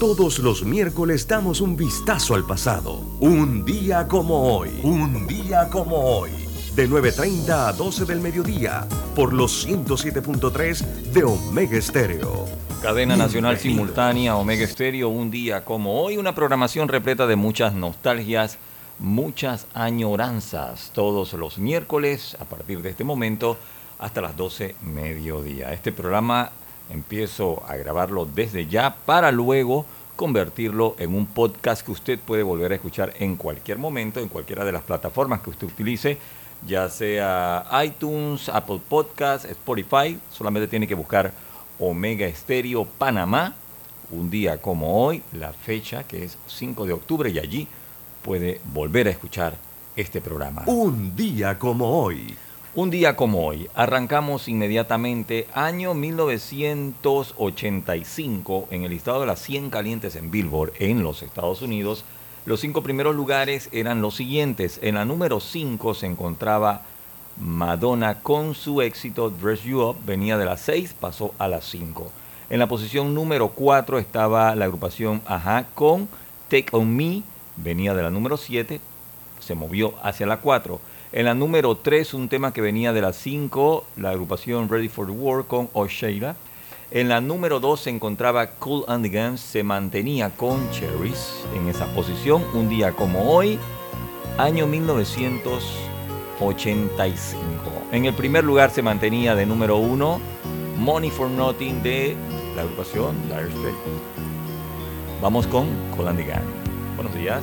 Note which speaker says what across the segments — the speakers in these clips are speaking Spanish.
Speaker 1: Todos los miércoles damos un vistazo al pasado. Un día como hoy. Un día como hoy. De 9.30 a 12 del mediodía. Por los 107.3 de Omega Estéreo.
Speaker 2: Cadena Nacional Simultánea, Omega Estéreo, un día como hoy. Una programación repleta de muchas nostalgias, muchas añoranzas. Todos los miércoles, a partir de este momento, hasta las 12 mediodía. Este programa empiezo a grabarlo desde ya para luego convertirlo en un podcast que usted puede volver a escuchar en cualquier momento, en cualquiera de las plataformas que usted utilice, ya sea iTunes, Apple Podcasts, Spotify, solamente tiene que buscar Omega Estéreo Panamá, un día como hoy, la fecha que es 5 de octubre y allí puede volver a escuchar este programa.
Speaker 1: Un día como hoy.
Speaker 2: Un día como hoy, arrancamos inmediatamente año 1985 en el listado de las 100 calientes en Billboard en los Estados Unidos. Los cinco primeros lugares eran los siguientes. En la número 5 se encontraba Madonna con su éxito Dress You Up, venía de las 6, pasó a las 5. En la posición número 4 estaba la agrupación Aja con Take On Me, venía de la número 7, se movió hacia la 4. En la número 3, un tema que venía de la 5, la agrupación Ready for the War con O'Shea. En la número 2 se encontraba Cool and the Gang, se mantenía con Cherries en esa posición, un día como hoy, año 1985. En el primer lugar se mantenía de número 1 Money for Nothing de la agrupación Dire Straits. Vamos con Cool and the Gang. Buenos días.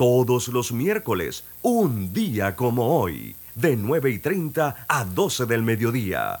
Speaker 1: Todos los miércoles, un día como hoy, de 9 y 30 a 12 del mediodía.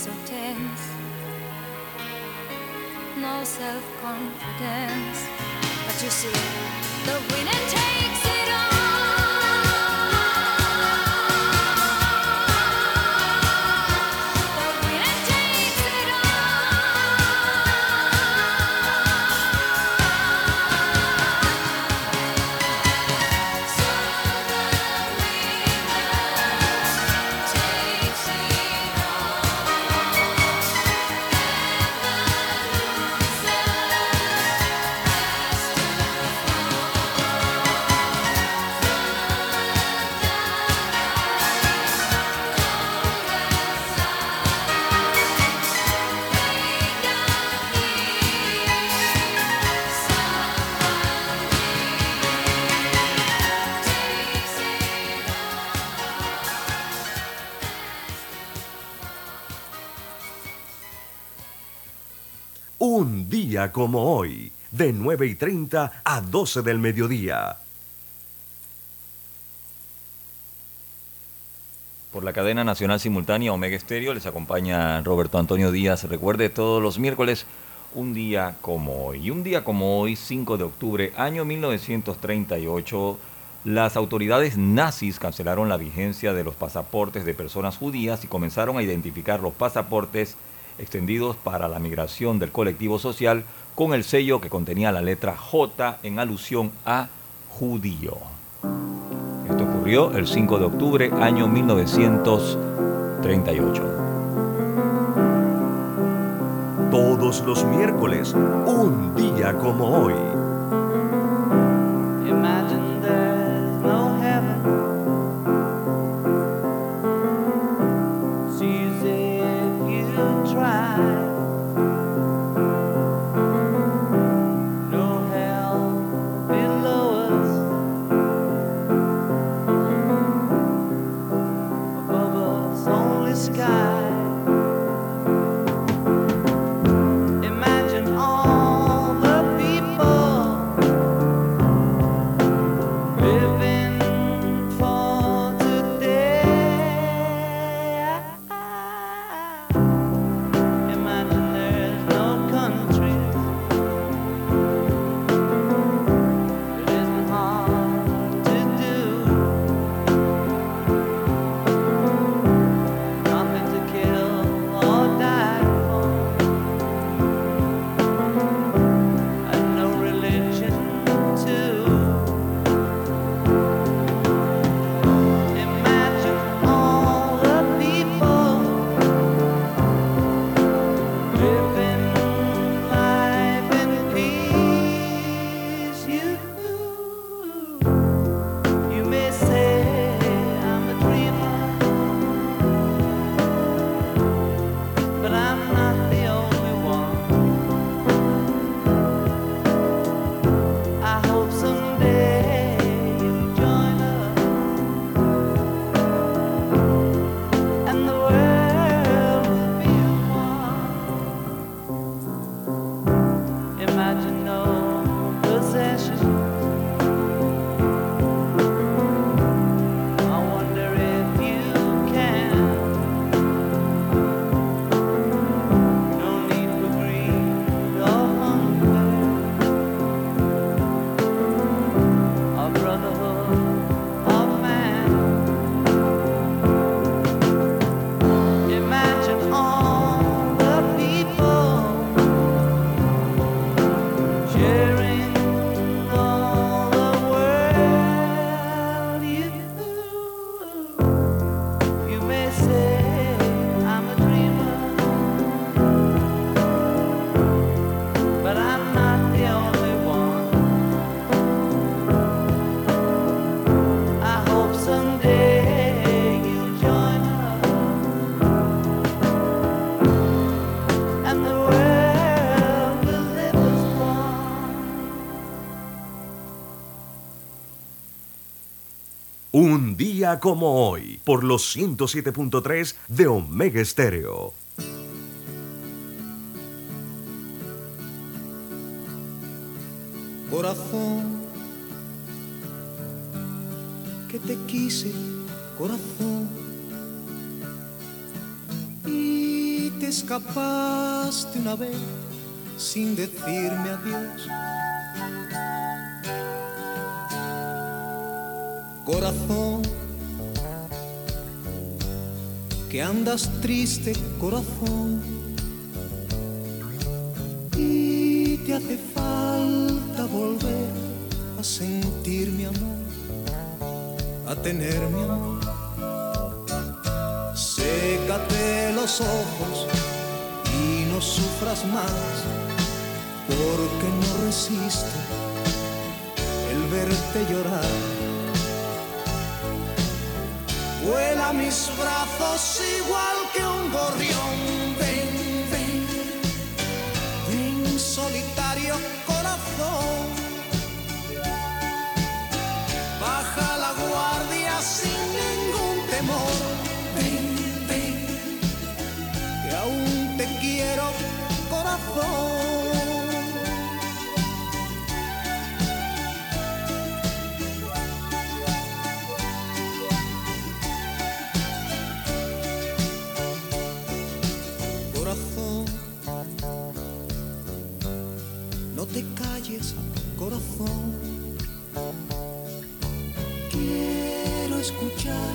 Speaker 3: so tense. No self confidence. But you see, the winning takes.
Speaker 1: como hoy,
Speaker 4: de 9 y 30 a 12 del mediodía.
Speaker 2: Por la cadena nacional simultánea Omega Estéreo les acompaña Roberto Antonio Díaz. Recuerde todos los miércoles un día como hoy. Un día como hoy, 5 de octubre, año 1938, las autoridades nazis cancelaron la vigencia de los pasaportes de personas judías y comenzaron a identificar los pasaportes extendidos para la migración del colectivo social con el sello que contenía la letra J en alusión a judío. Esto ocurrió el 5 de octubre, año 1938.
Speaker 4: Todos los miércoles, un día como hoy. Como hoy, por los 107.3 de Omega Estéreo.
Speaker 5: Triste, corazón, y te hace falta volver a sentir mi amor, a tener mi amor. Sécate los ojos y no sufras más, porque no resisto el verte llorar. Mis brazos igual que un gorrión, corazón. Quiero escuchar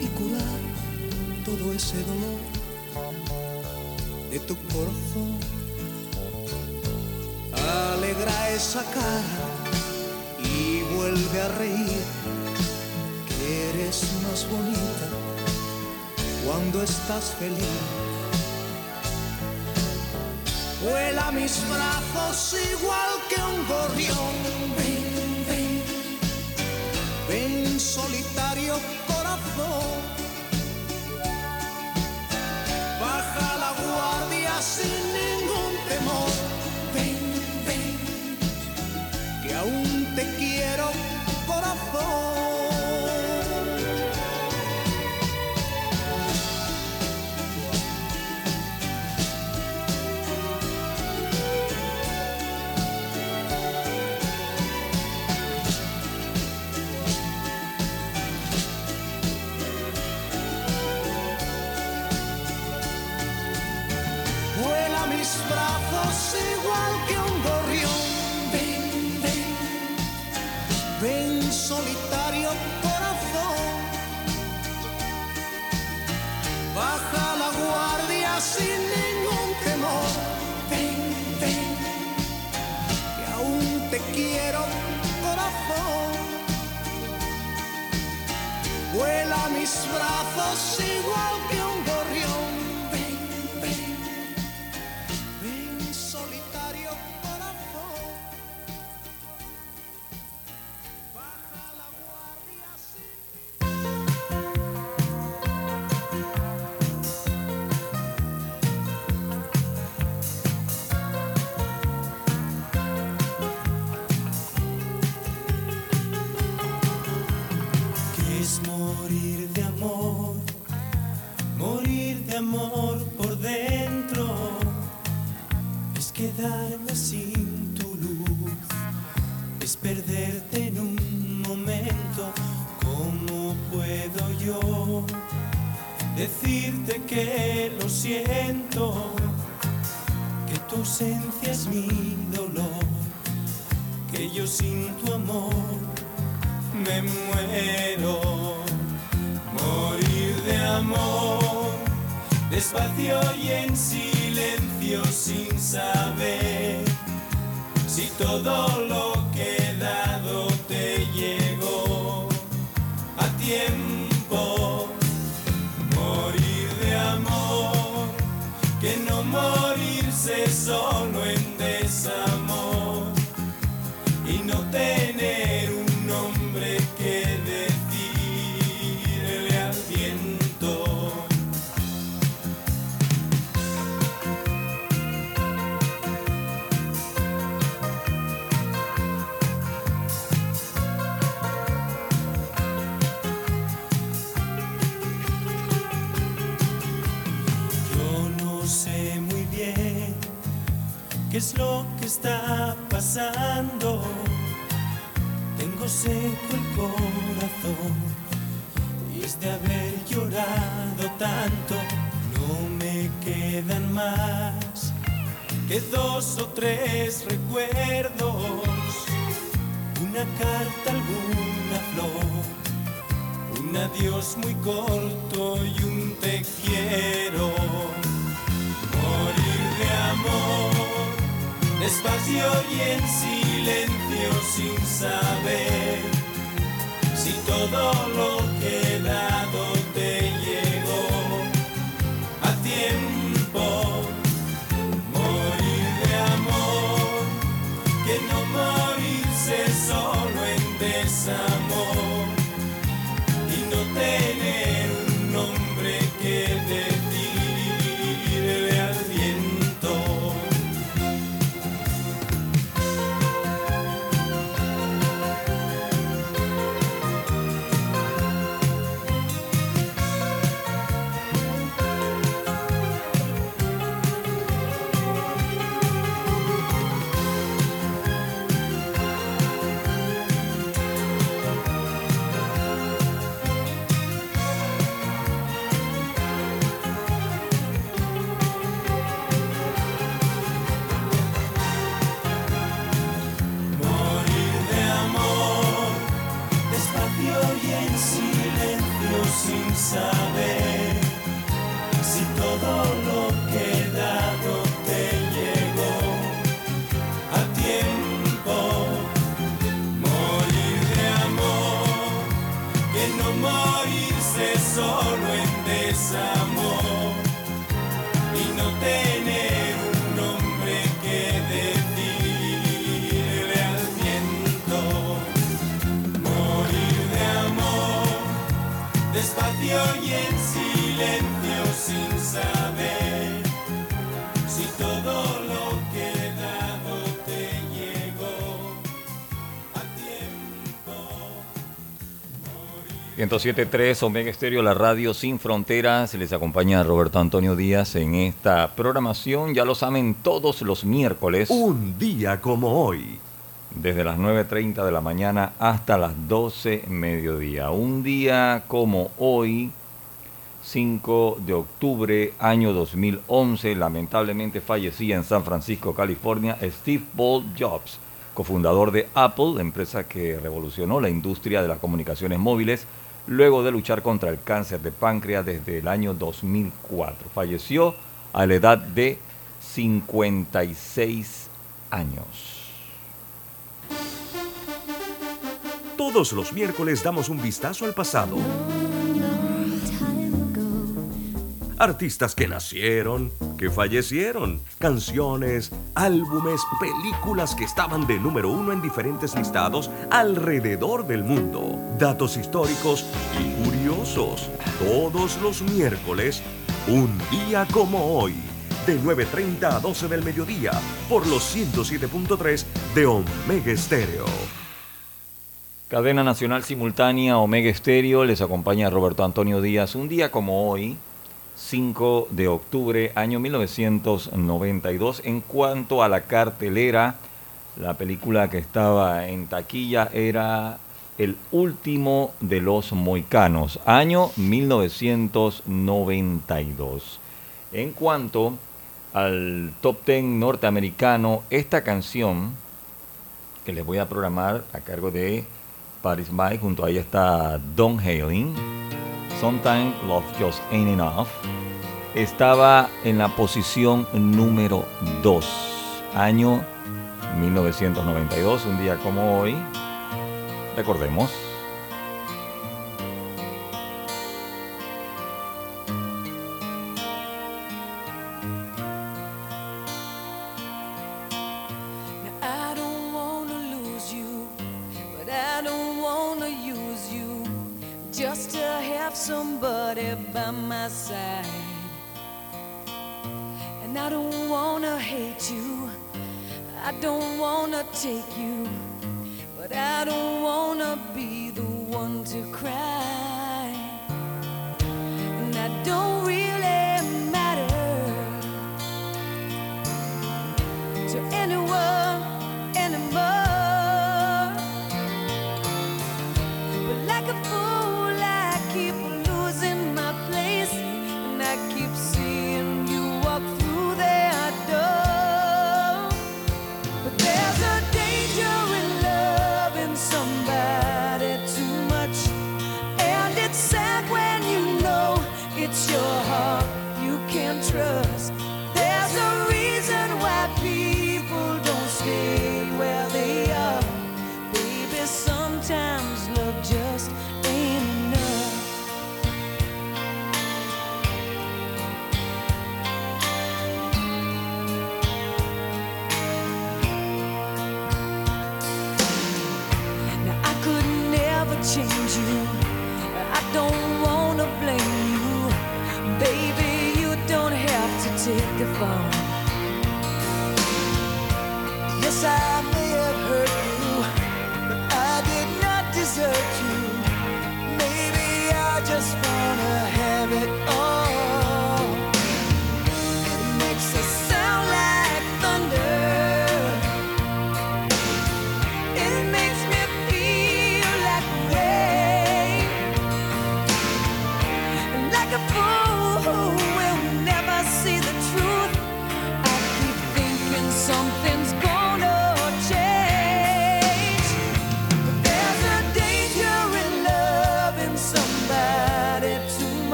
Speaker 5: y curar todo ese dolor de tu corazón. Alegra esa cara y vuelve a reír, que eres más bonita cuando estás feliz. Vuela mis brazos igual un gorrión. Ven, ven, ven solitario corazón. Baja la guardia sin ningún temor. Ven, ven, que aún te quiero corazón. Brazos igual
Speaker 6: say so. Dos o tres recuerdos, una carta, alguna flor. Un adiós muy corto y un te quiero. Morir de amor, despacio y en silencio sin saber si todo lo que he en
Speaker 2: 107.3 Omega Estéreo, la radio sin fronteras. Les acompaña Roberto Antonio Díaz en esta programación. Ya lo saben, todos los miércoles,
Speaker 1: Un día como hoy.
Speaker 2: desde las 9.30 de la mañana hasta las 12 mediodía. Un día como hoy, 5 de octubre, año 2011, lamentablemente fallecía en San Francisco, California, Steve Ball Jobs, cofundador de Apple, empresa que revolucionó la industria de las comunicaciones móviles, luego de luchar contra el cáncer de páncreas desde el año 2004. Falleció a la edad de 56 años.
Speaker 1: Todos los miércoles damos un vistazo al pasado. Artistas que nacieron, que fallecieron, canciones, álbumes, películas que estaban de número uno en diferentes listados alrededor del mundo, datos históricos y curiosos. Todos los miércoles, un día como hoy, de 9.30 a 12 del mediodía, por los 107.3 de Omega Estéreo.
Speaker 2: Cadena Nacional Simultánea Omega Estéreo les acompaña Roberto Antonio Díaz. Un día como hoy, 5 de octubre, año 1992. En cuanto a la cartelera, la película que estaba en taquilla era El último de los moicanos, año 1992. En cuanto al top 10 norteamericano, esta canción que les voy a programar a cargo de Paris Mike, junto a ella está Don Hailing. Sometimes Love Just Ain't Enough. Estaba en la posición número 2, año 1992, un día como hoy. Recordemos.
Speaker 3: By my side. And I don't wanna hate you, I don't wanna take you, but I don't wanna be the one to cry. And I don't really matter to anyone anymore.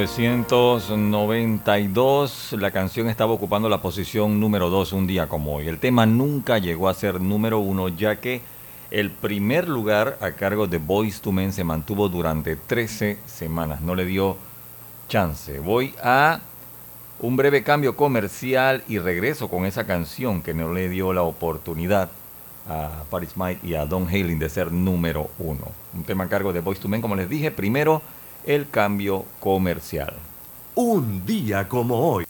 Speaker 2: 1992, la canción estaba ocupando la posición número 2 un día como hoy. El tema nunca llegó a ser número uno, ya que el primer lugar a cargo de Boys to Men se mantuvo durante 13 semanas. No le dio chance. Voy a un breve cambio comercial y regreso con esa canción que no le dio la oportunidad a Paris Mike y a Don Haling de ser número uno. Un tema a cargo de Boys to Men, como les dije, primero el cambio comercial.
Speaker 1: Un día como hoy.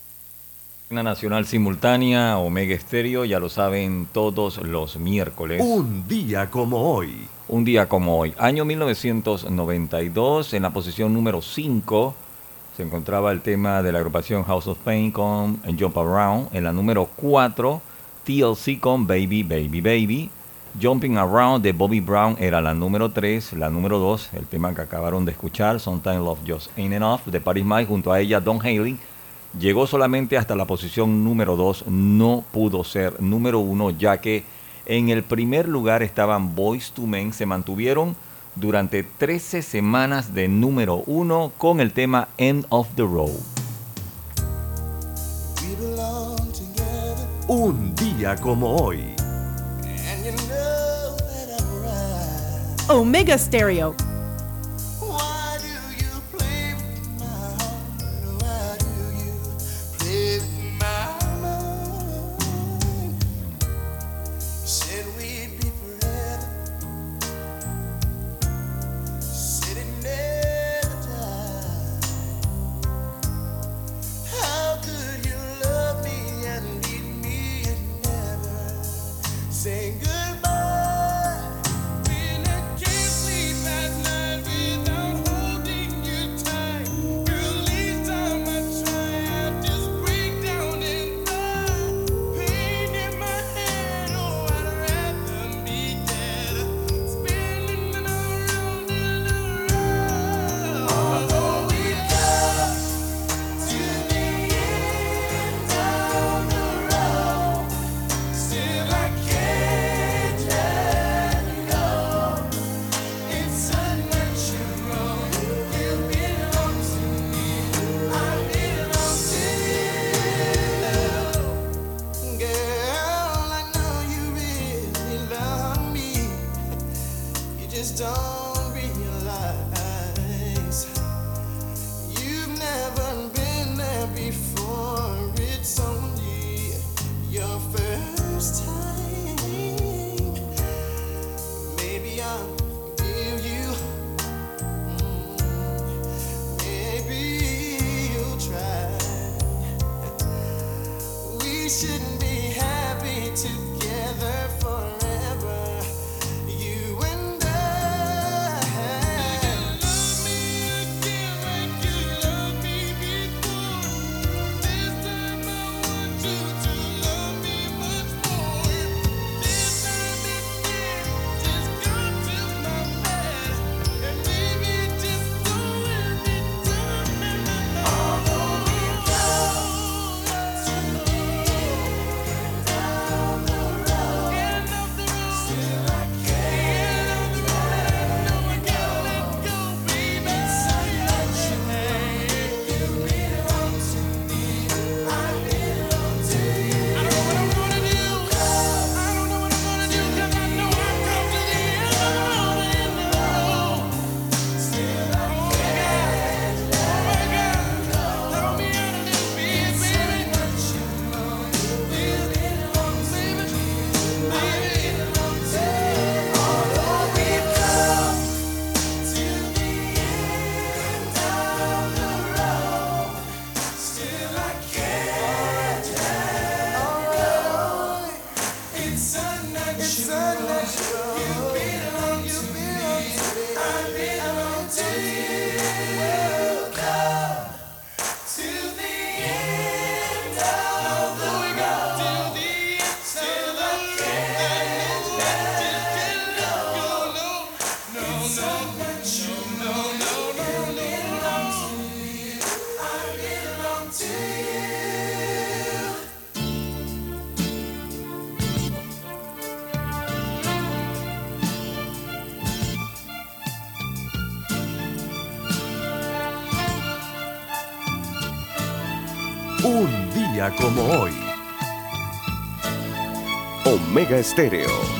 Speaker 2: Una nacional simultánea, Omega Estéreo, ya lo saben todos los miércoles.
Speaker 1: Un día como hoy.
Speaker 2: Un día como hoy, año 1992, en la posición número 5 se encontraba el tema de la agrupación House of Pain con Jump Around. En la número 4, TLC con Baby, Baby, Baby. Jumping Around de Bobby Brown era la número 3. La número 2, el tema que acabaron de escuchar, Sometimes Love Just Ain't Enough, de Paris Mike, junto a ella Don Haley. Llegó solamente hasta la posición número 2, no pudo ser número 1, ya que en el primer lugar estaban Boys to Men, se mantuvieron durante 13 semanas de número 1 con el tema End of the Road.
Speaker 1: Un día como hoy.
Speaker 7: Omega Stereo.
Speaker 1: Como hoy. Omega Estéreo.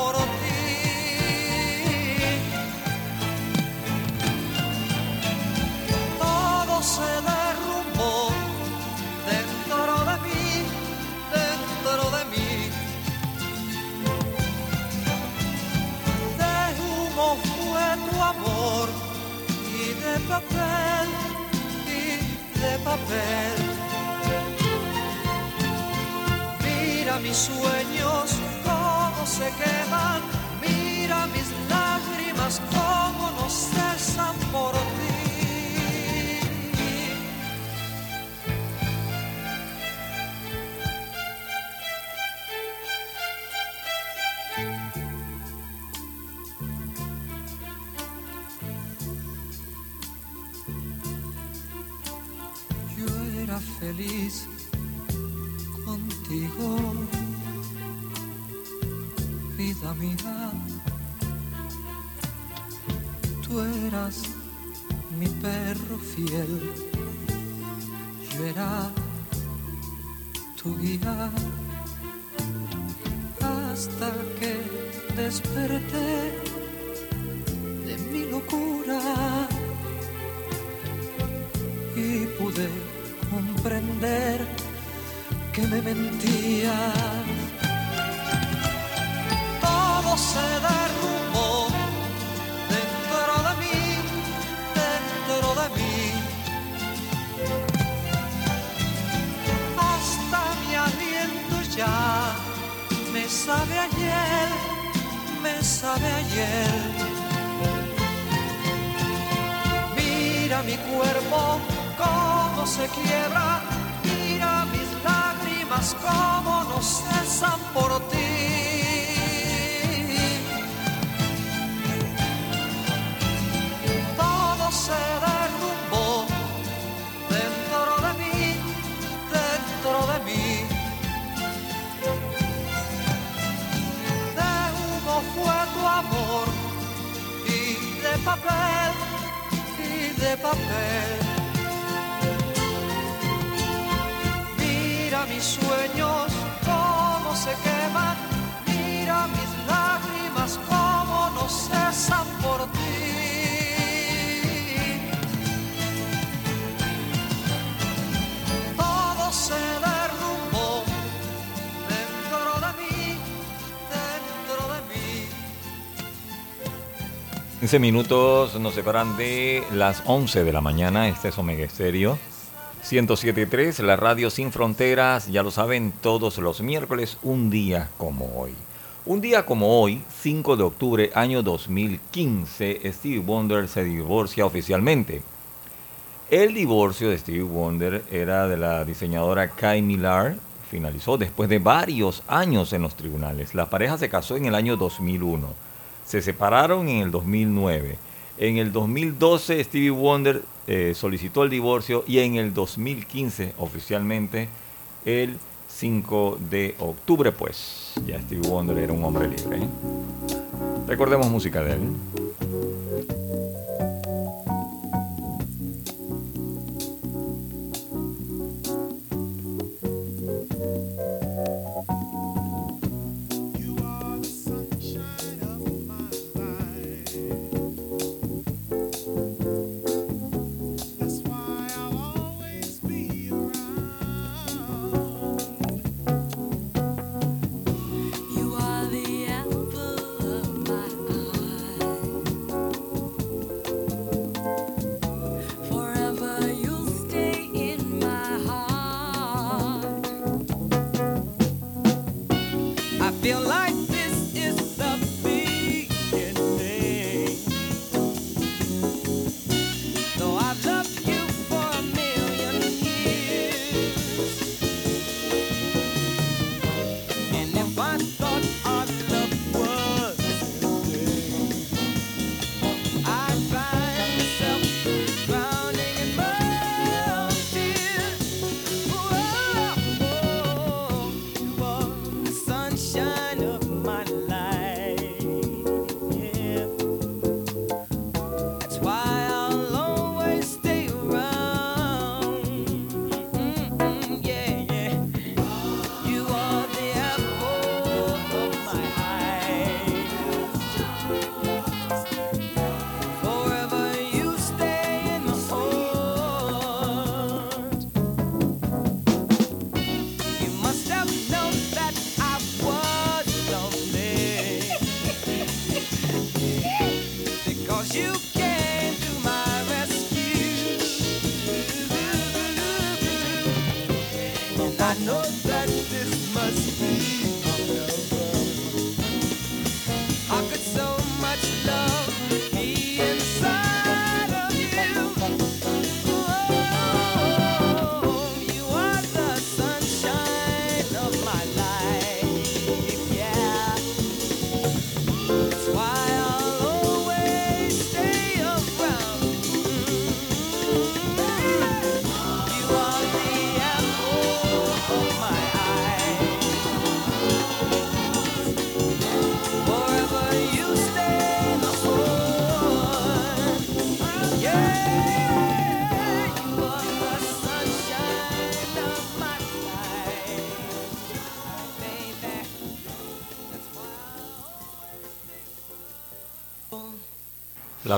Speaker 8: por ti. Todo se derrumbó dentro de mí, dentro de mí. De humo fue tu amor y de papel, y de papel. Mira mis sueños cómo se queman, mira mis lágrimas cómo no cesan por ti. Yo era feliz fiel, yo era tu guía hasta que desperté de mi locura y pude comprender que me mentía. Todo se derrumbó sabe ayer, me sabe ayer. Mira mi cuerpo cómo se quiebra, mira mis lágrimas cómo no cesan por ti. Todo se papel y de papel. Mira mis sueños cómo se queman,
Speaker 2: 15 minutos nos separan de las 11 de la mañana. Este es Omega Estéreo. 107.3, la radio sin fronteras. Ya lo saben, todos los miércoles, un día como hoy.
Speaker 4: Un día como hoy, 5 de octubre, año 2015, Stevie Wonder se divorcia oficialmente. El divorcio de Stevie Wonder era de la diseñadora Kai Millar, finalizó después de varios años en los tribunales. La pareja se casó en el año 2001, se separaron en el 2009. En el 2012 Stevie Wonder eh, solicitó el divorcio y en el 2015 oficialmente el 5 de octubre pues ya Stevie Wonder era un hombre libre. ¿eh? Recordemos música de él.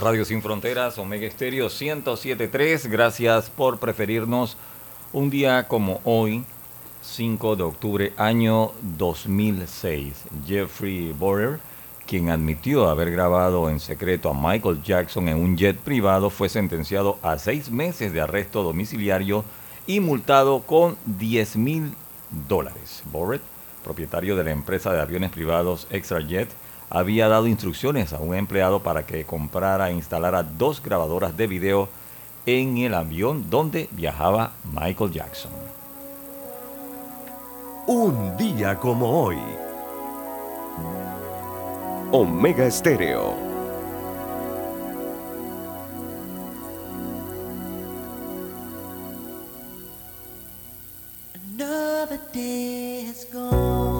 Speaker 4: Radio Sin Fronteras, Omega Estéreo 1073. Gracias por preferirnos un día como hoy, 5 de octubre, año 2006. Jeffrey Borer, quien admitió haber grabado en secreto a Michael Jackson en un jet privado, fue sentenciado a seis meses de arresto domiciliario y multado con 10 mil dólares. Boret, propietario de la empresa de aviones privados ExtraJet, había dado instrucciones a un empleado para que comprara e instalara dos grabadoras de video en el avión donde viajaba Michael Jackson.
Speaker 1: Un día como hoy. Omega Estéreo.
Speaker 9: Another day has gone.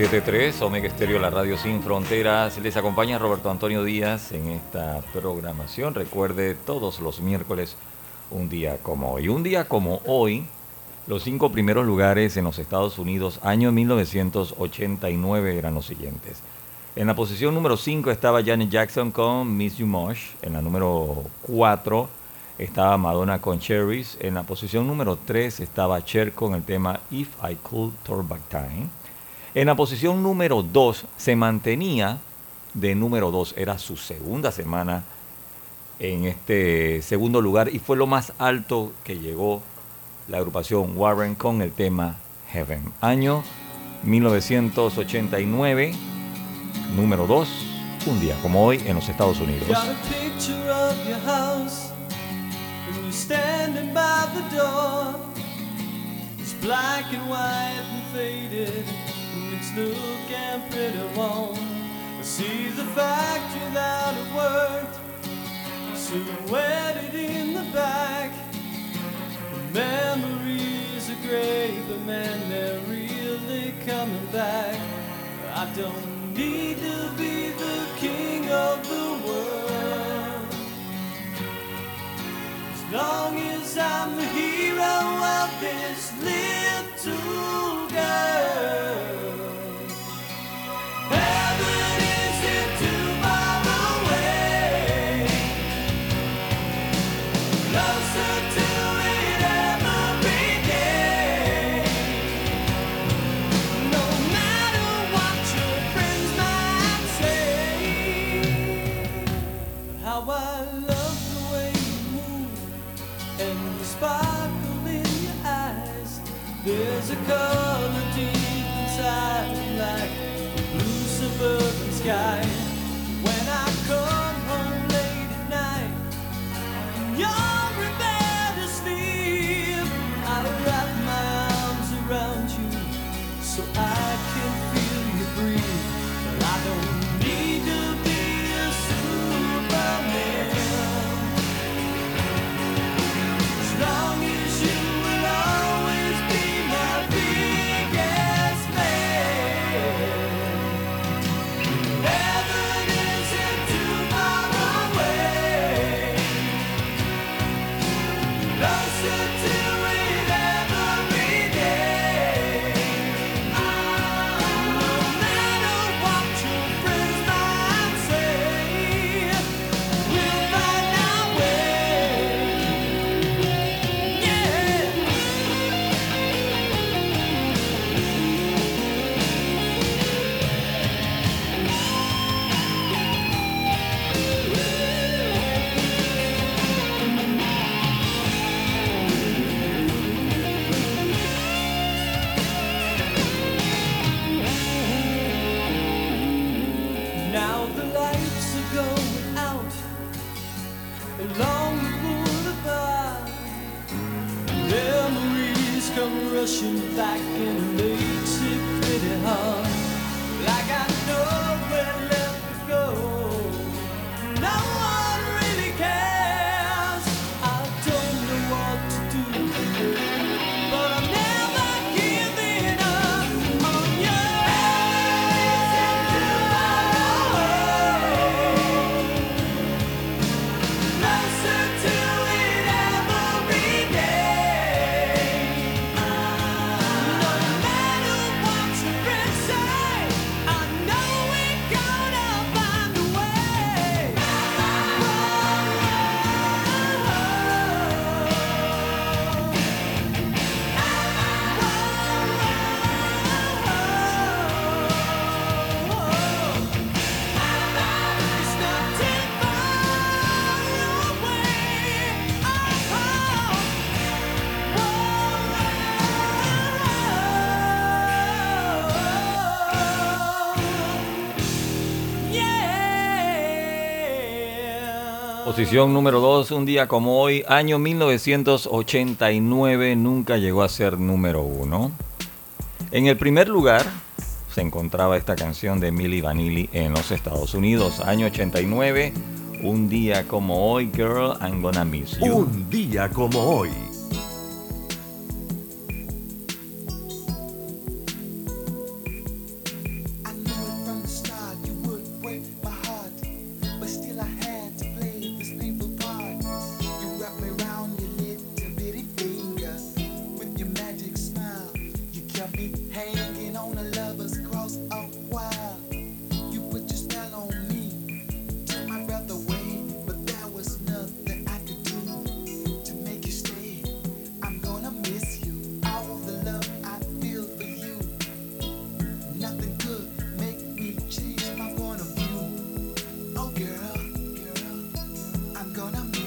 Speaker 2: 107.3, Omega Estéreo, la radio sin fronteras. Les acompaña Roberto Antonio Díaz en esta programación. Recuerde, todos los miércoles, un día como hoy. Un día como hoy, los cinco primeros lugares en los Estados Unidos, año 1989, eran los siguientes. En la posición número 5 estaba Janet Jackson con Miss You. En la número 4 estaba Madonna con Cherries. En la posición número 3 estaba Cher con el tema If I Could Turn Back Time. En la posición número 2 se mantenía de número 2. Era su segunda semana en este segundo lugar y fue lo más alto que llegó la agrupación Warren con el tema Heaven. Año 1989, número 2, un día como hoy en los Estados Unidos.
Speaker 8: It's looking pretty warm. See the factory that it worked, silhouetted in the back. Memories are great, but man, they're really coming back. I don't need to be the king of the world. As long as I'm the hero of this little girl. Sky.
Speaker 2: Posición número 2, un día como hoy, año 1989, nunca llegó a ser número 1. En el primer lugar se encontraba esta canción de Milli Vanilli en los Estados Unidos, año 89, un día como hoy, Girl, I'm Gonna Miss You.
Speaker 1: Un día como hoy. gonna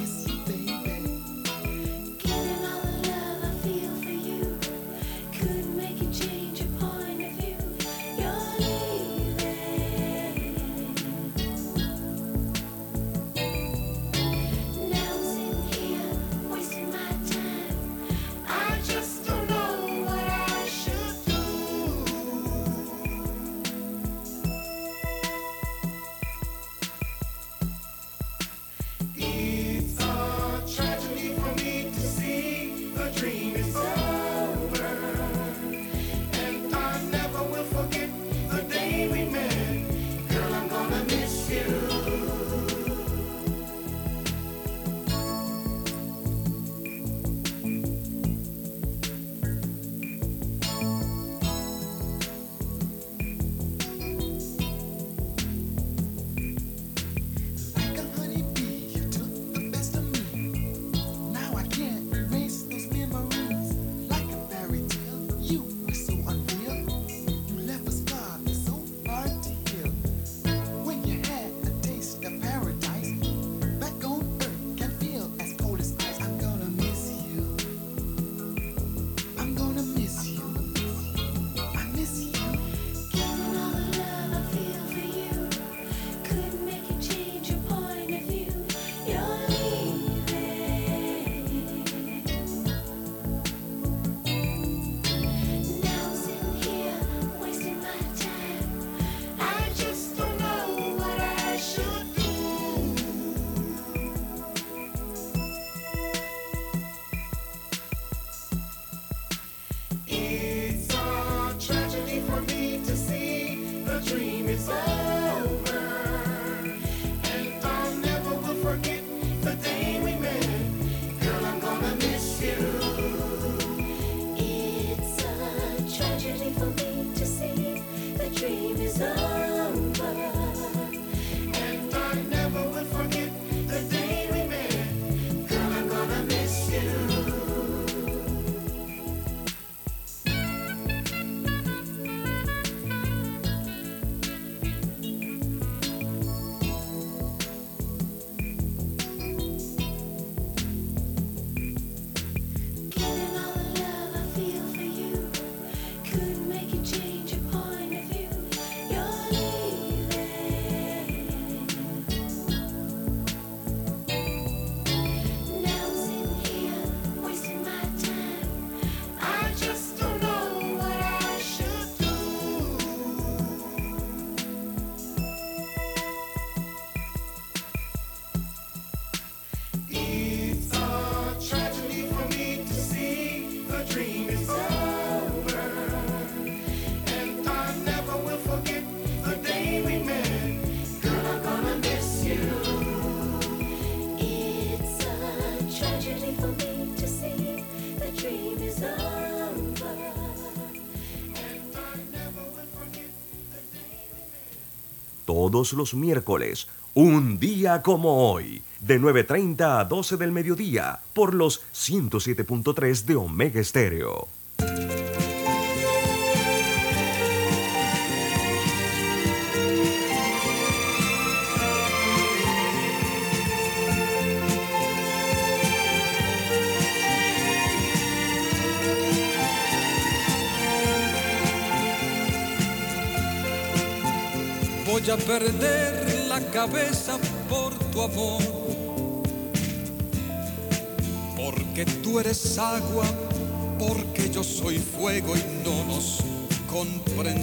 Speaker 1: los miércoles, un día como hoy, de 9.30 a 12 del mediodía, por los 107.3 de Omega Estéreo.
Speaker 10: Voy a perder la cabeza por tu amor. Porque tú eres agua, porque yo soy fuego y no nos comprendemos.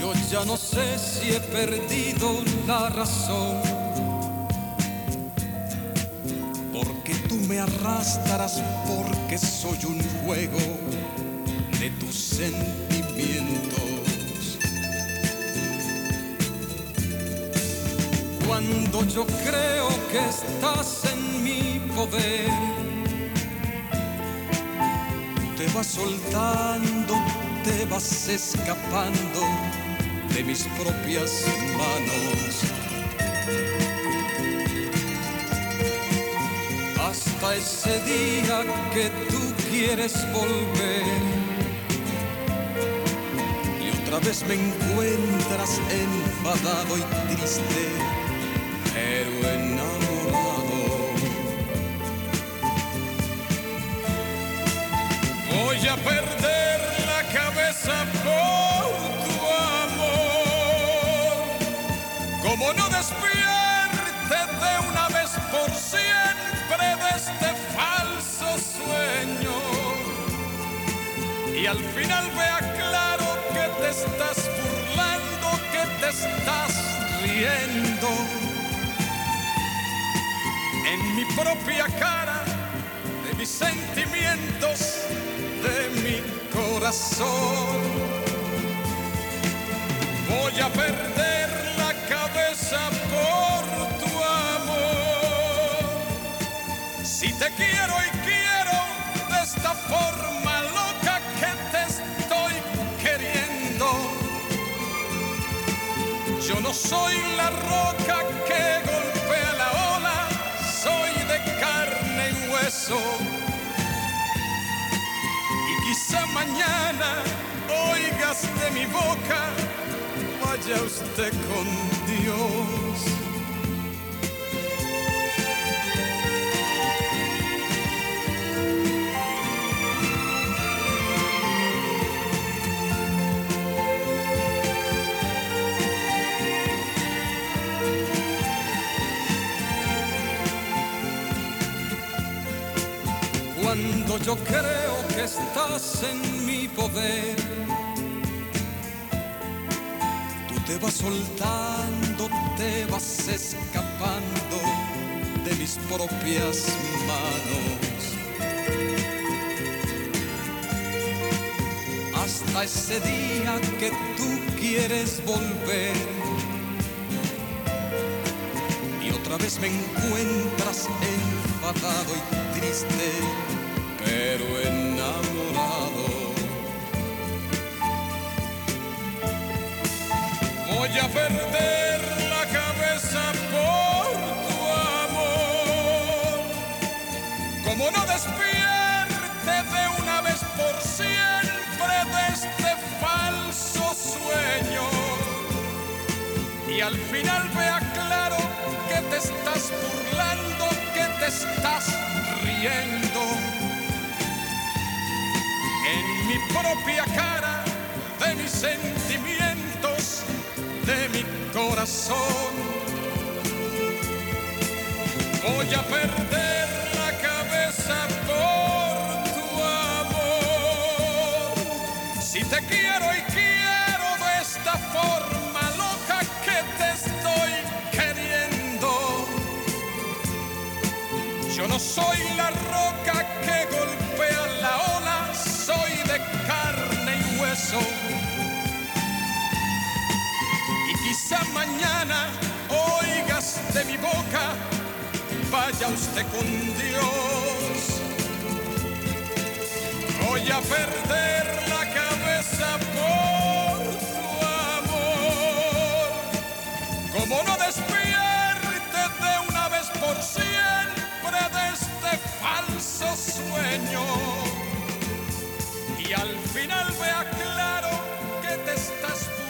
Speaker 10: Yo ya no sé si he perdido la razón. Porque tú me arrastrarás porque soy un juego de tus sentimientos. Cuando yo creo que estás en mi poder, te vas soltando, te vas escapando de mis propias manos. Hasta ese día que tú quieres volver vez me encuentras enfadado y triste, pero enamorado. Voy a perder la cabeza por tu amor, como no despierte de una vez por siempre de este falso sueño. Y al final vea estás burlando, que te estás riendo. En mi propia cara, de mis sentimientos, de mi corazón. Voy a perder la cabeza por tu amor. Si te quiero y quiero de esta forma soy la roca que golpea la ola, soy de carne y hueso. Y quizá mañana oigas de mi boca, vaya usted con Dios. Yo creo que estás en mi poder, tú te vas soltando, te vas escapando de mis propias manos. Hasta ese día que tú quieres volver. Y otra vez me encuentras enfadado y triste, pero enamorado. Voy a perder la cabeza por tu amor, como no despierte de una vez por siempre de este falso sueño y al final vea claro que te estás burlando, que te estás riendo. Mi propia cara, de mis sentimientos, de mi corazón. Voy a perder la cabeza por tu amor. Si te quiero y quiero de esta forma loca que te estoy queriendo. Yo no soy la roca y quizá mañana oigas de mi boca, vaya usted con Dios. Voy a perder la cabeza por tu amor. Como no despierte de una vez por siempre de este falso sueño. Y al final estás burlando,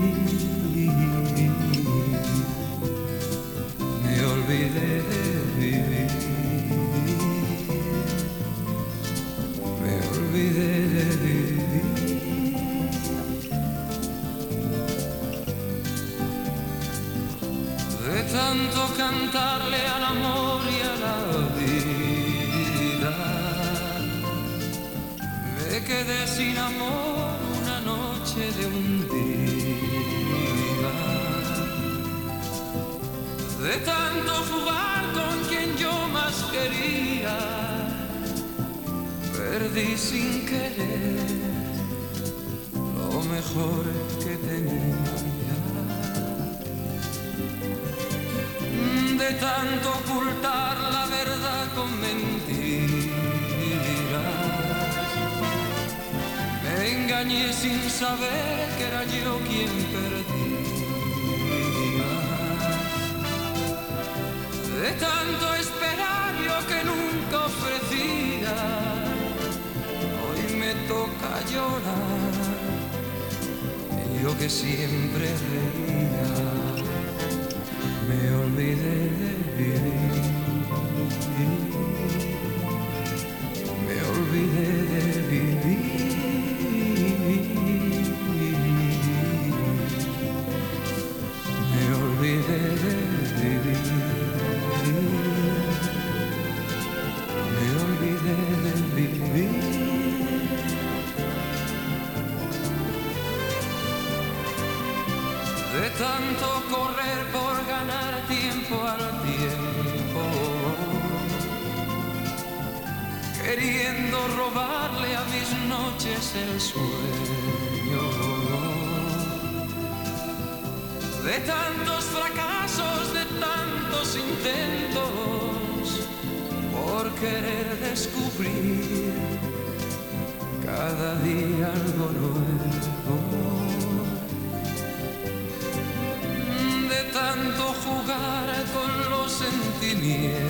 Speaker 8: Me perdí sin querer lo mejor que tenía. de tanto ocultar la verdad con mentiras. Me engañé sin saber que era yo quien perdía. De tanto toca llorar. Yo que siempre reía me olvidé de vivir. Sueño, de tantos fracasos, de tantos intentos, por querer descubrir cada día algo nuevo. de tanto jugar con los sentimientos,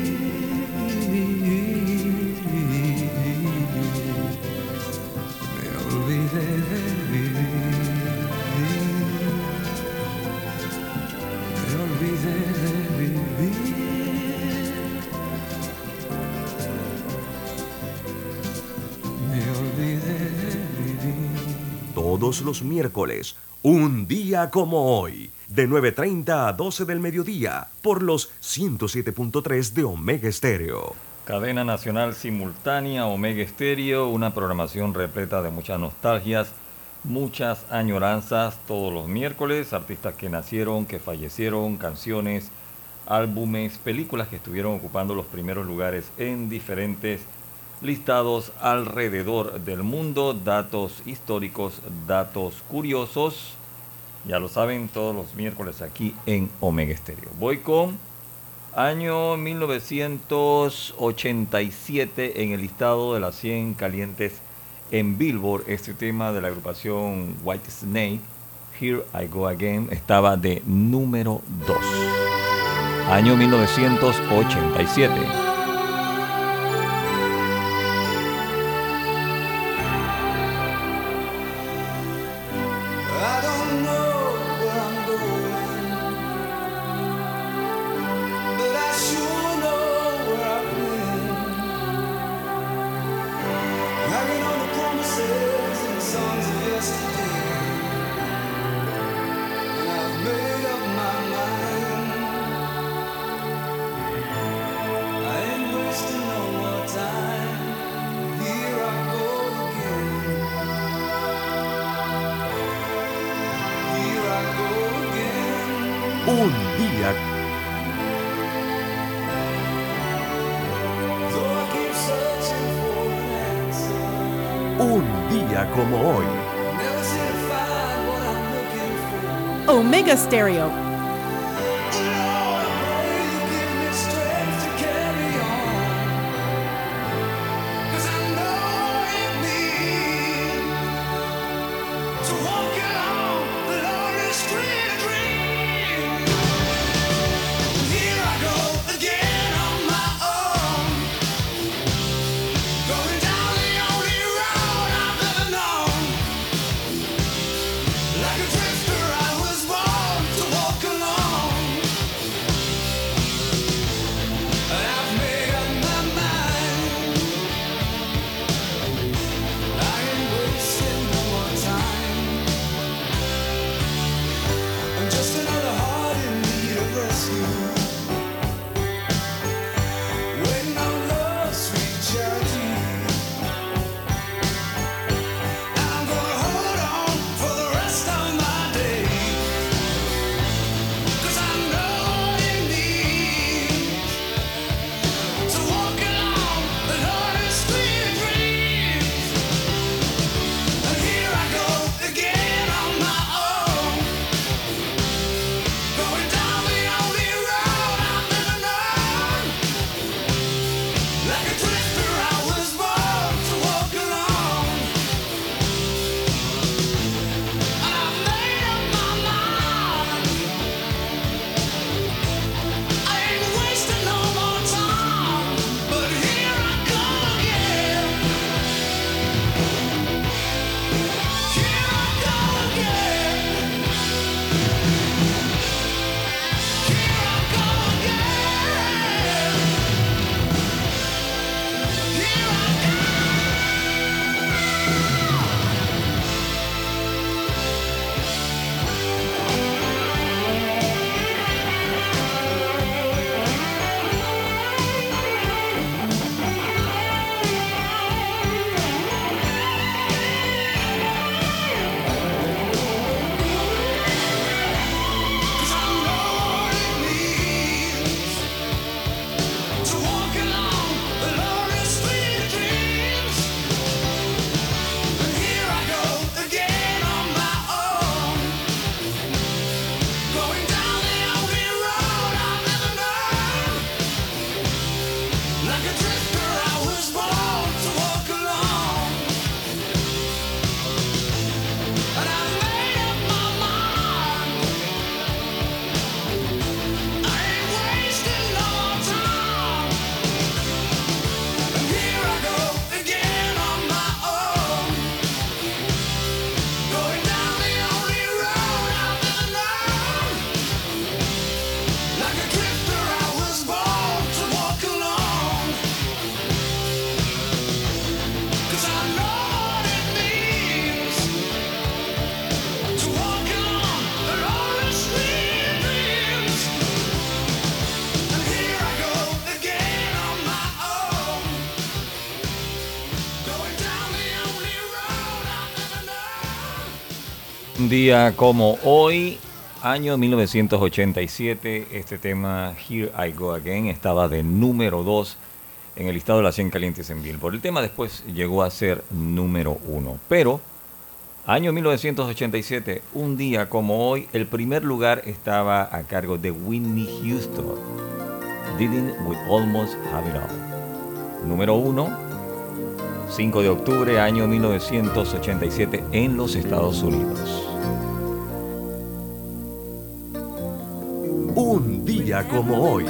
Speaker 1: Los miércoles, un día como hoy, de 9.30 a 12 del mediodía, por los 107.3 de Omega Estéreo.
Speaker 2: Cadena Nacional Simultánea, Omega Estéreo, una programación repleta de muchas nostalgias, muchas añoranzas todos los miércoles, artistas que nacieron, que fallecieron, canciones, álbumes, películas que estuvieron ocupando los primeros lugares en diferentes listados alrededor del mundo, datos históricos, datos curiosos. Ya lo saben, todos los miércoles aquí en Omega Estéreo. Voy con año 1987 en el listado de las 100 calientes en Billboard. Este tema de la agrupación White Snake, Here I Go Again, estaba de número 2. Año 1987.
Speaker 11: Stereo.
Speaker 2: día como hoy, año 1987, este tema Here I Go Again estaba de número 2 en el listado de las 100 calientes en Billboard. El tema después llegó a ser número 1, pero año 1987, un día como hoy, el primer lugar estaba a cargo de Whitney Houston. Didn't we almost have it all? Número 1 5 de octubre, año 1987, en los Estados Unidos.
Speaker 3: Un día como hoy.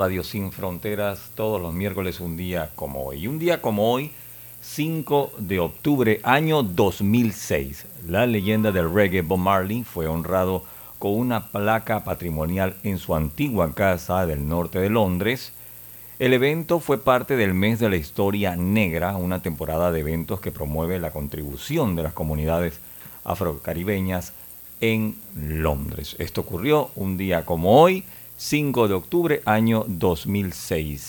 Speaker 2: Radio Sin Fronteras todos los miércoles un día como hoy. Un día como hoy, 5 de octubre, año 2006. La leyenda del reggae Bob Marley fue honrado con una placa patrimonial en su antigua casa del norte de Londres. El evento fue parte del mes de la historia negra, una temporada de eventos que promueve la contribución de las comunidades afrocaribeñas en Londres. Esto ocurrió un día como hoy, 5 de octubre, año 2006.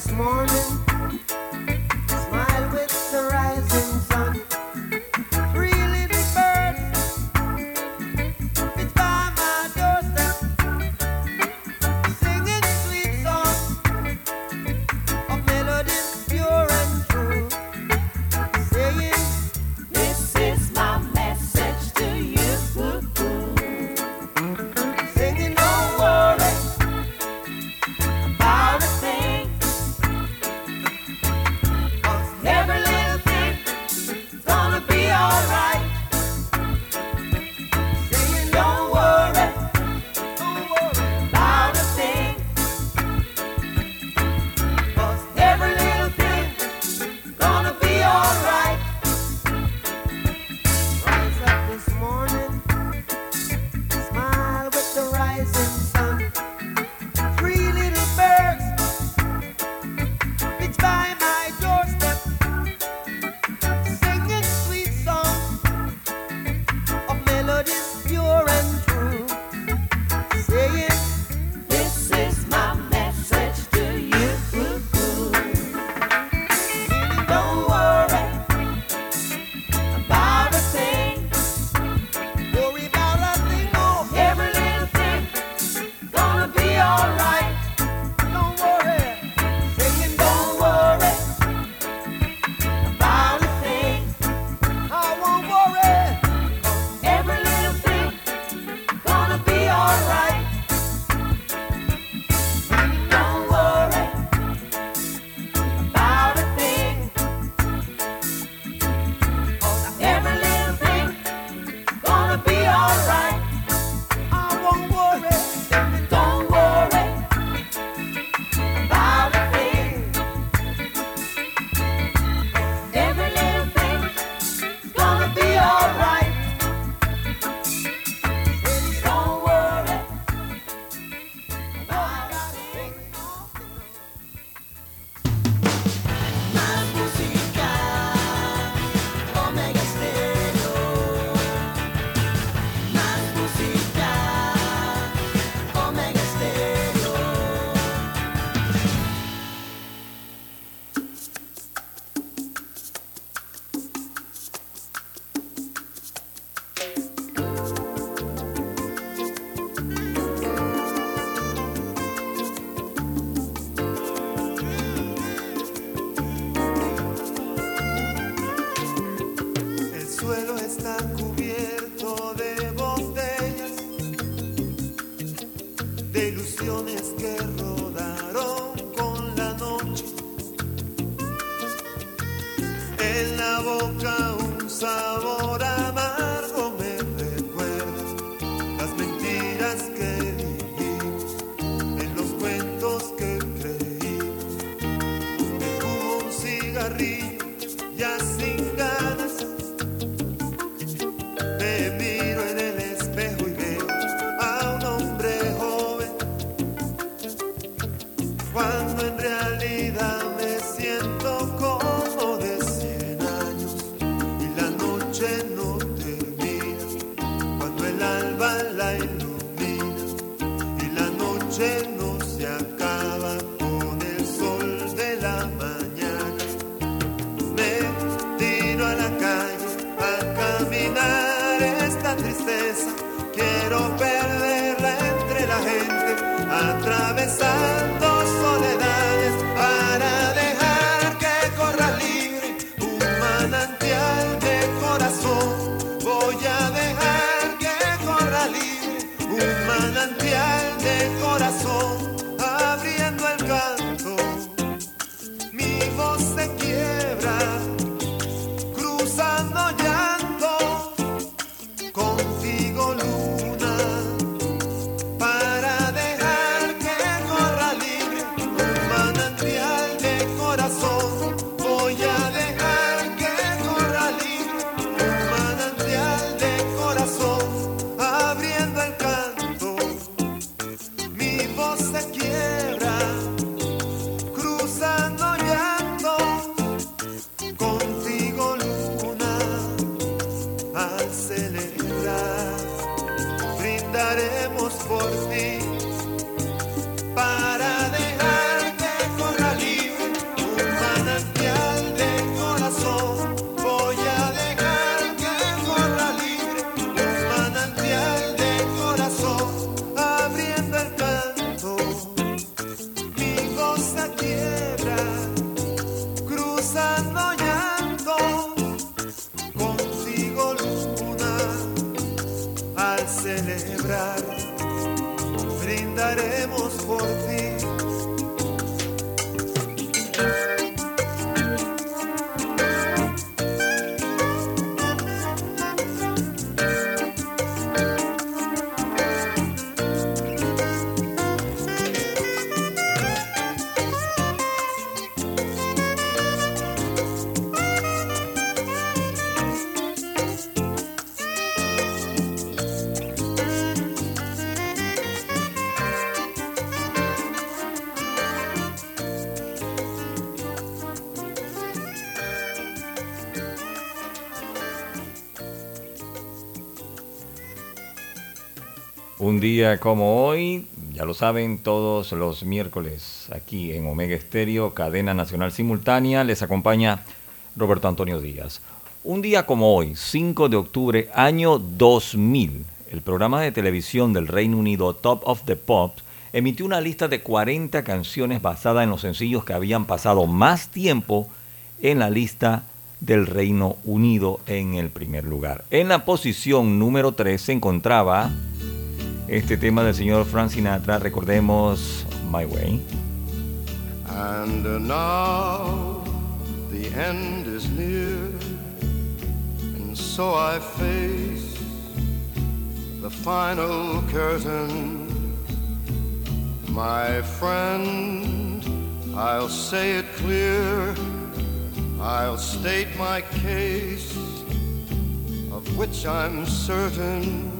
Speaker 12: this morning.
Speaker 5: en la boca. Un
Speaker 2: día como hoy, ya lo saben, todos los miércoles aquí en Omega Estéreo, cadena nacional simultánea, les acompaña Roberto Antonio Díaz. Un día como hoy, 5 de octubre, año 2000, el programa de televisión del Reino Unido Top of the Pops emitió una lista de 40 canciones basada en los sencillos que habían pasado más tiempo en la lista del Reino Unido en el primer lugar. En la posición número 3 se encontraba este tema del señor Frank Sinatra, recordemos My Way.
Speaker 11: And now the end is near, and so I face the final curtain. My friend, I'll say it clear, I'll state my case, of which I'm certain.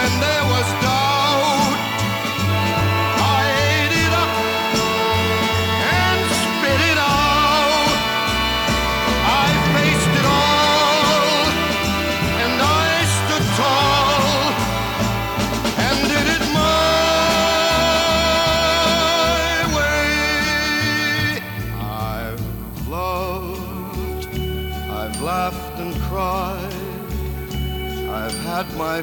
Speaker 11: when there was doubt. I ate it up and spit it out. I faced it all and I stood tall and did it my way. I've loved, I've laughed and cried. I've had my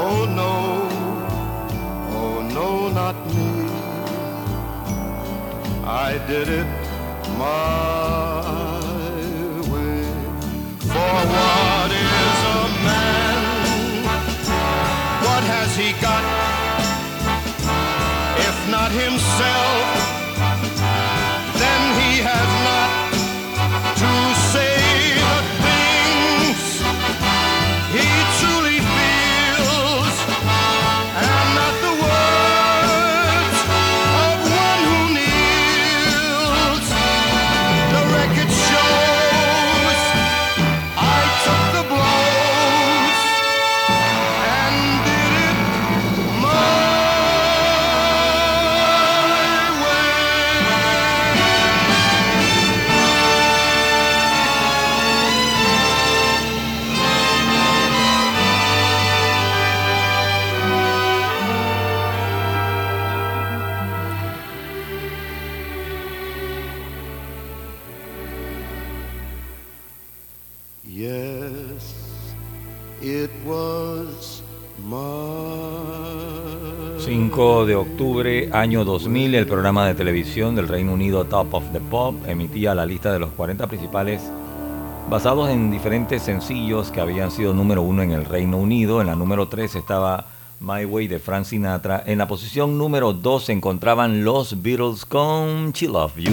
Speaker 11: Oh no, oh no, not me. I did it my way. For what is a man? What has he got? If not himself,
Speaker 2: de octubre, año 2000, el programa de televisión del Reino Unido Top of the Pop emitía la lista de los 40 principales basados en diferentes sencillos que habían sido número uno en el Reino Unido. En la número 3 estaba My Way de Frank Sinatra. En la posición número 2 se encontraban los Beatles con She Love You.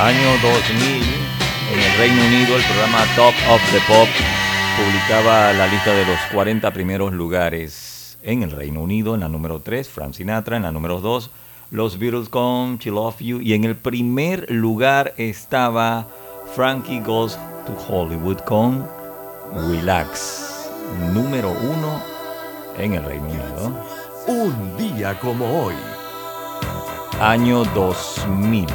Speaker 2: Año 2000, en el Reino Unido, el programa Top of the Pop publicaba la lista de los 40 primeros lugares en el Reino Unido. En la número 3, Frank Sinatra. En la número 2, los Beatles con She Love You. Y en el primer lugar estaba Frankie Goes to Hollywood con Relax. Número 1 en el Reino Unido.
Speaker 1: Un día como hoy.
Speaker 2: año 2000.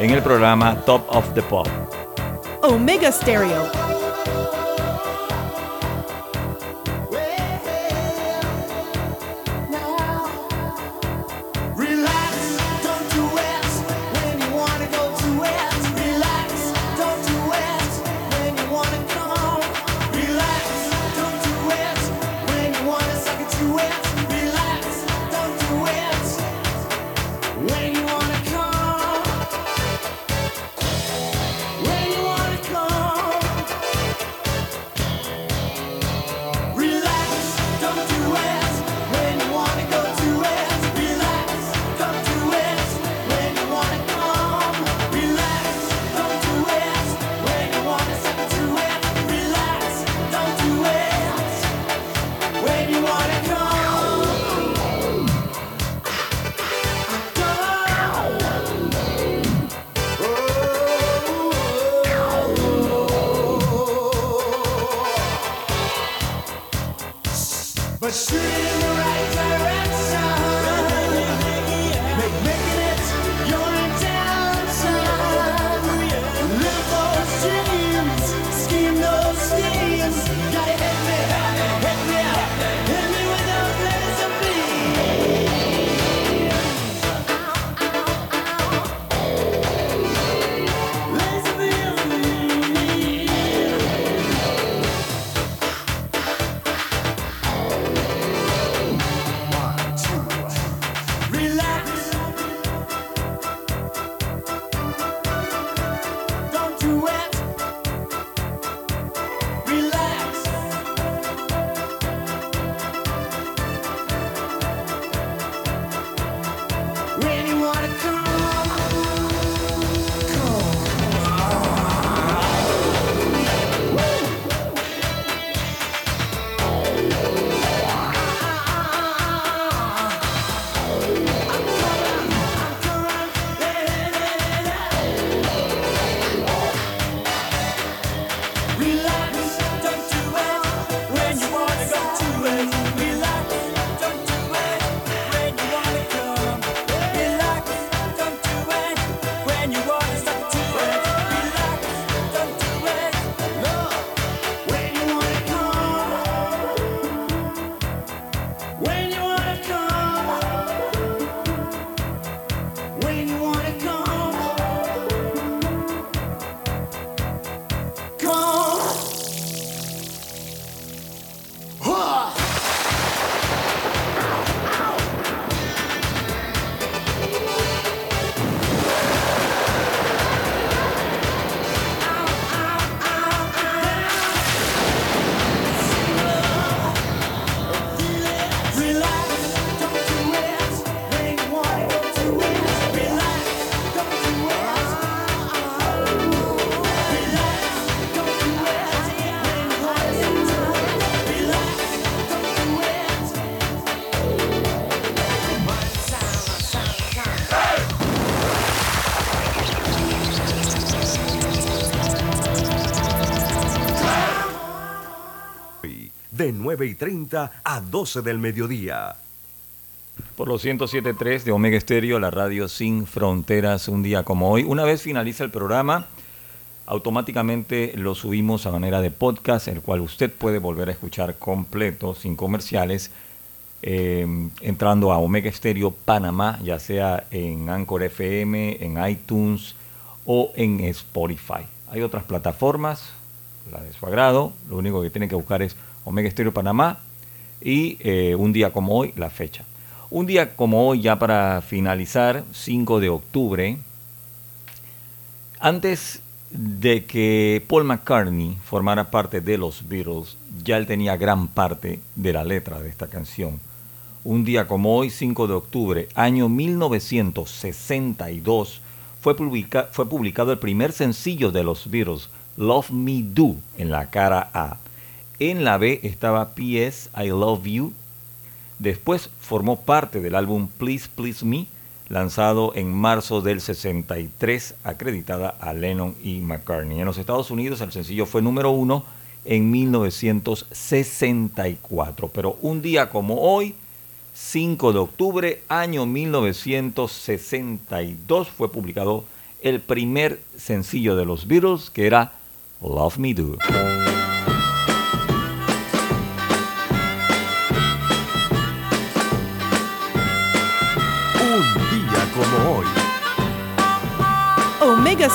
Speaker 2: En el programa Top of the Pop.
Speaker 4: Omega Stereo.
Speaker 1: 9 y 30 a 12 del mediodía.
Speaker 2: Por los 107.3 de Omega Estéreo, la radio sin fronteras, un día como hoy. Una vez finaliza el programa, automáticamente lo subimos a manera de podcast, el cual usted puede volver a escuchar completo, sin comerciales, eh, entrando a Omega Estéreo Panamá, ya sea en Anchor FM, en iTunes o en Spotify. Hay otras plataformas, la de su agrado, lo único que tiene que buscar es Omega Estéreo Panamá y eh, un día como hoy, la fecha. Un día como hoy, ya para finalizar, 5 de octubre, antes de que Paul McCartney formara parte de los Beatles, ya él tenía gran parte de la letra de esta canción. Un día como hoy, 5 de octubre, año 1962, fue, publica- fue publicado el primer sencillo de los Beatles, Love Me Do, en la cara A. En la B estaba PS I Love You. Después formó parte del álbum Please Please Me, lanzado en marzo del 63, acreditada a Lennon y McCartney. En los Estados Unidos el sencillo fue número uno en 1964, pero un día como hoy, 5 de octubre, año 1962, fue publicado el primer sencillo de los Beatles, que era Love Me Do.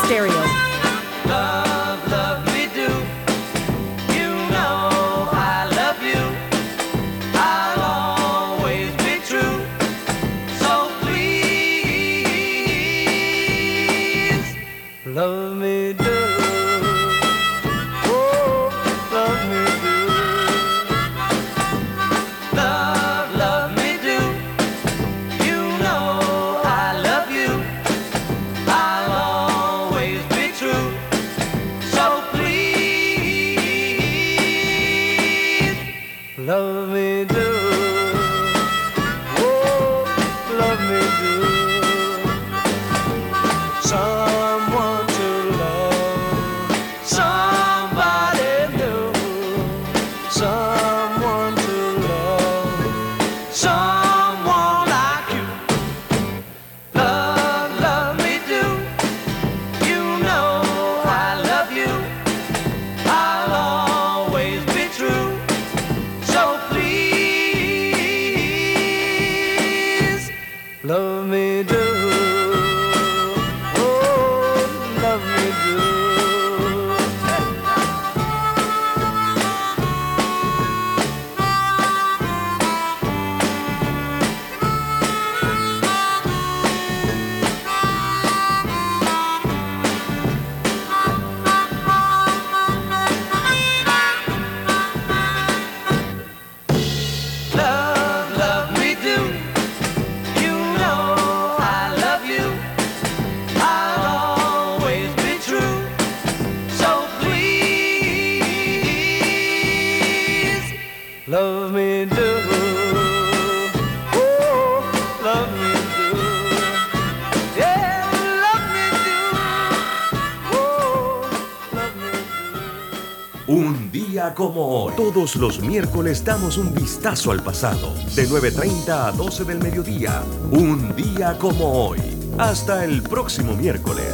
Speaker 4: Stereo.
Speaker 1: Todos los miércoles damos un vistazo al pasado. De 9.30 a 12 del mediodía. Un día como hoy. Hasta el próximo miércoles.